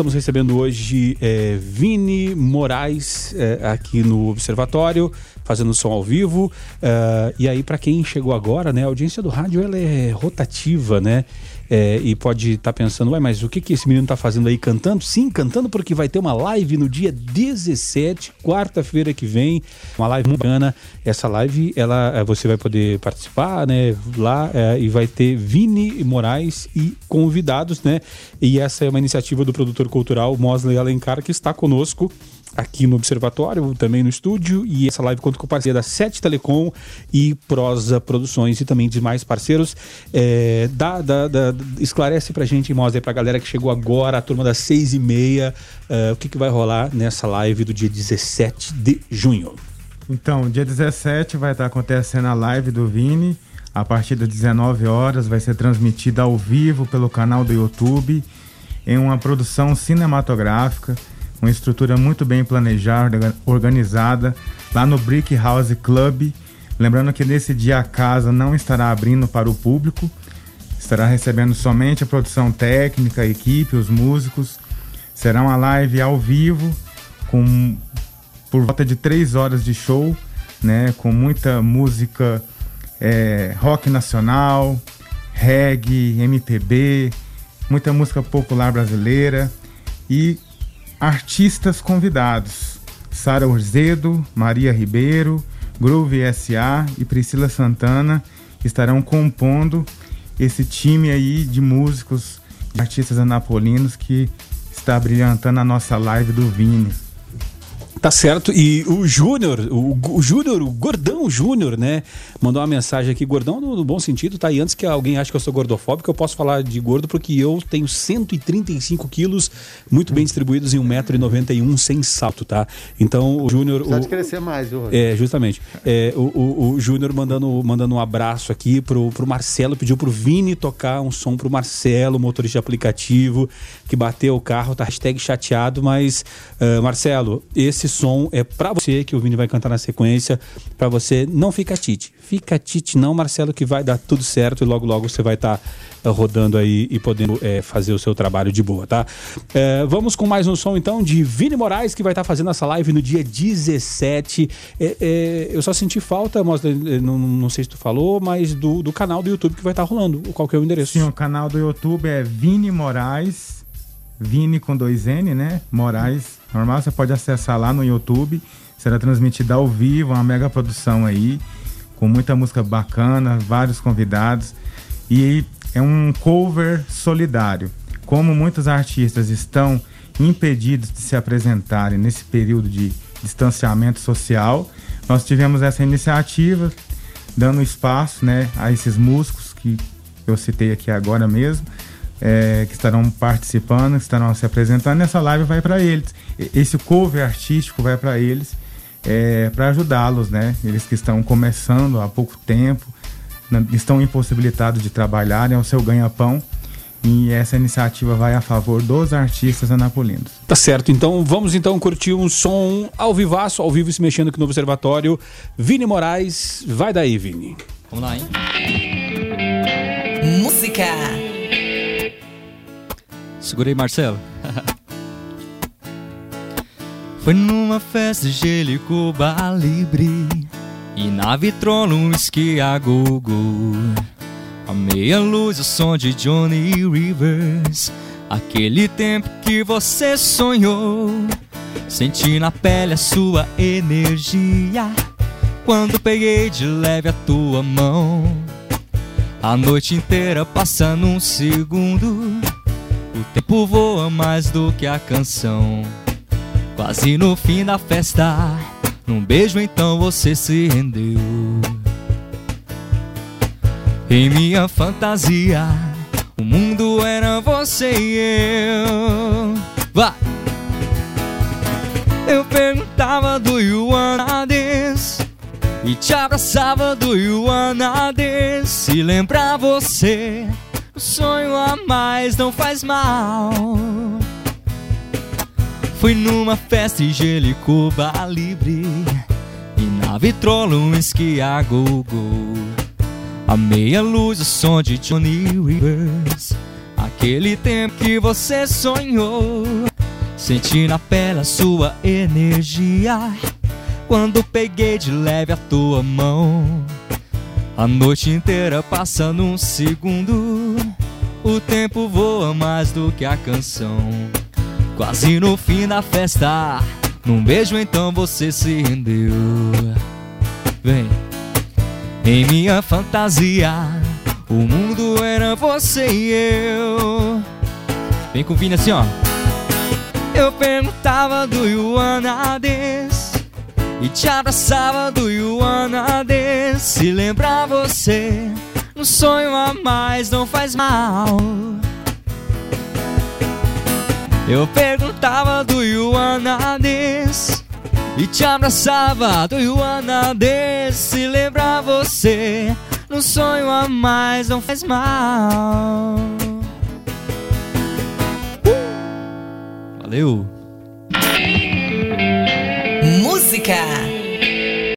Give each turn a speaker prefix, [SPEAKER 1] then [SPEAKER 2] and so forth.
[SPEAKER 1] estamos recebendo hoje é, Vini Moraes é, aqui no Observatório, fazendo som ao vivo. Uh, e aí, para quem chegou agora, né, a audiência do rádio ela é rotativa, né? É, e pode estar tá pensando, ué, mas o que, que esse menino está fazendo aí cantando? Sim, cantando porque vai ter uma live no dia 17, quarta-feira que vem, uma live muito bacana. Essa live, ela, é, você vai poder participar, né, lá é, e vai ter Vini Moraes e convidados, né? E essa é uma iniciativa do produtor cultural Mosley Alencar que está conosco aqui no Observatório, também no estúdio, e essa live conta com parceria da Sete Telecom e Prosa Produções e também demais parceiros. É, dá, dá, dá, esclarece pra gente, mostra pra galera que chegou agora, a turma das seis e meia, uh, o que, que vai rolar nessa live do dia 17 de junho.
[SPEAKER 2] Então, dia 17 vai estar acontecendo a live do Vini, a partir das 19 horas, vai ser transmitida ao vivo pelo canal do YouTube, em uma produção cinematográfica uma estrutura muito bem planejada, organizada, lá no Brick House Club. Lembrando que nesse dia a casa não estará abrindo para o público, estará recebendo somente a produção técnica, a equipe, os músicos. Será uma live ao vivo, com por volta de três horas de show, né, com muita música é, rock nacional, reggae, MPB, muita música popular brasileira e Artistas convidados: Sara Orzedo, Maria Ribeiro, Groove SA e Priscila Santana estarão compondo esse time aí de músicos, de artistas anapolinos que está brilhantando a nossa live do Vini.
[SPEAKER 1] Tá certo. E o Júnior, o, o Júnior, o Gordão Júnior, né? Mandou uma mensagem aqui, Gordão no, no, bom sentido, tá? E antes que alguém ache que eu sou gordofóbico, eu posso falar de gordo porque eu tenho 135 quilos, muito bem distribuídos em 1,91m sem salto, tá? Então o Júnior.
[SPEAKER 3] Pode crescer mais, viu?
[SPEAKER 1] É, justamente. É, o o, o Júnior mandando, mandando um abraço aqui pro, pro Marcelo, pediu pro Vini tocar um som pro Marcelo, motorista de aplicativo, que bateu o carro, tá hashtag chateado, mas, uh, Marcelo, esse som é para você, que o Vini vai cantar na sequência, para você não fica tite. Fica tite não, Marcelo, que vai dar tudo certo e logo logo você vai estar tá rodando aí e podendo é, fazer o seu trabalho de boa, tá? É, vamos com mais um som então de Vini Moraes, que vai estar tá fazendo essa live no dia 17. É, eu só senti falta, mas não, não sei se tu falou, mas do, do canal do YouTube que vai estar tá rolando. Qual que é o endereço?
[SPEAKER 2] Sim, o canal do YouTube é Vini Moraes Vini com dois N, né? Moraes, normal, você pode acessar lá no YouTube. Será transmitida ao vivo, uma mega produção aí, com muita música bacana, vários convidados. E é um cover solidário. Como muitos artistas estão impedidos de se apresentarem nesse período de distanciamento social, nós tivemos essa iniciativa dando espaço né, a esses músicos que eu citei aqui agora mesmo é, que estarão participando, que estarão se apresentando. Essa live vai para eles. Esse cover artístico vai para eles, é, para ajudá-los, né? Eles que estão começando há pouco tempo, estão impossibilitados de trabalhar, é o seu ganha-pão. E essa iniciativa vai a favor dos artistas anapolinos.
[SPEAKER 1] Tá certo, então vamos então curtir um som ao vivaço, ao vivo se mexendo aqui no Observatório. Vini Moraes, vai daí, Vini.
[SPEAKER 4] Vamos lá, hein? Música Segurei, Marcelo. Foi numa festa de gelo e na vitrola um whisky a A meia luz o som de Johnny Rivers. Aquele tempo que você sonhou. Senti na pele a sua energia. Quando peguei de leve a tua mão. A noite inteira passa num segundo o tempo voa mais do que a canção. Quase no fim da festa, num beijo então você se rendeu. Em minha fantasia, o mundo era você e eu. Vai! Eu perguntava do dance? E te abraçava do dance? Se lembrar você sonho a mais não faz mal. Fui numa festa e gelo e Cuba livre E na vitrola um esqui a gogo A meia luz, o som de Johnny Rivers Aquele tempo que você sonhou Senti na pele a sua energia quando peguei de leve a tua mão. A noite inteira passa num segundo. O tempo voa mais do que a canção. Quase no fim da festa, num beijo então você se rendeu. Vem, em minha fantasia, o mundo era você e eu. Vem com o Vini assim, ó. Eu perguntava do dance E te abraçava do dance Se lembrar você Um sonho a mais não faz mal. Eu perguntava do dance E te abraçava do dance Se lembrar você. Um sonho a mais não faz mal. Valeu!
[SPEAKER 3] Música